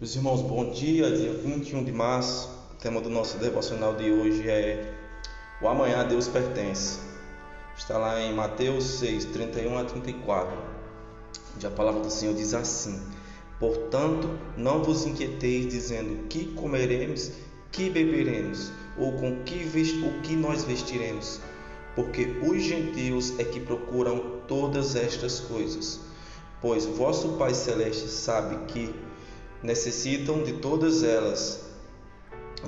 Meus irmãos, bom dia, dia 21 de março. O tema do nosso devocional de hoje é O amanhã a Deus pertence. Está lá em Mateus 6, 31 a 34. Onde a palavra do Senhor diz assim: Portanto, não vos inquieteis dizendo que comeremos, que beberemos, ou com que o que nós vestiremos, porque os gentios é que procuram todas estas coisas. Pois vosso Pai celeste sabe que necessitam de todas elas.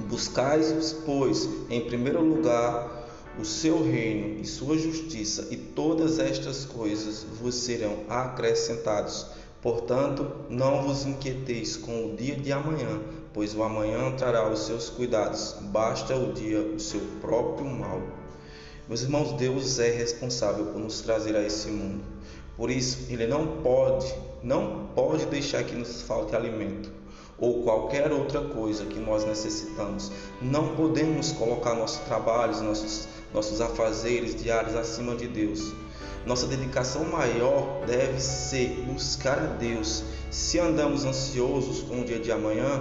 Buscais-os, pois, em primeiro lugar, o seu reino e sua justiça, e todas estas coisas vos serão acrescentadas. Portanto, não vos inquieteis com o dia de amanhã, pois o amanhã trará os seus cuidados. Basta o dia o seu próprio mal. Meus irmãos, Deus é responsável por nos trazer a esse mundo. Por isso, ele não pode, não pode deixar que nos falte alimento ou qualquer outra coisa que nós necessitamos. Não podemos colocar nossos trabalhos, nossos, nossos afazeres diários acima de Deus. Nossa dedicação maior deve ser buscar a Deus. Se andamos ansiosos com o dia de amanhã,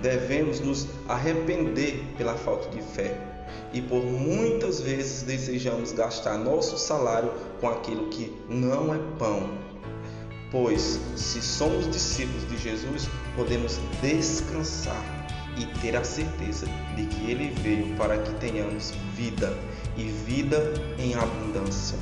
devemos nos arrepender pela falta de fé e por muitas vezes desejamos gastar nosso salário com aquilo que não é pão. Pois, se somos discípulos de Jesus, podemos descansar e ter a certeza de que Ele veio para que tenhamos vida e vida em abundância.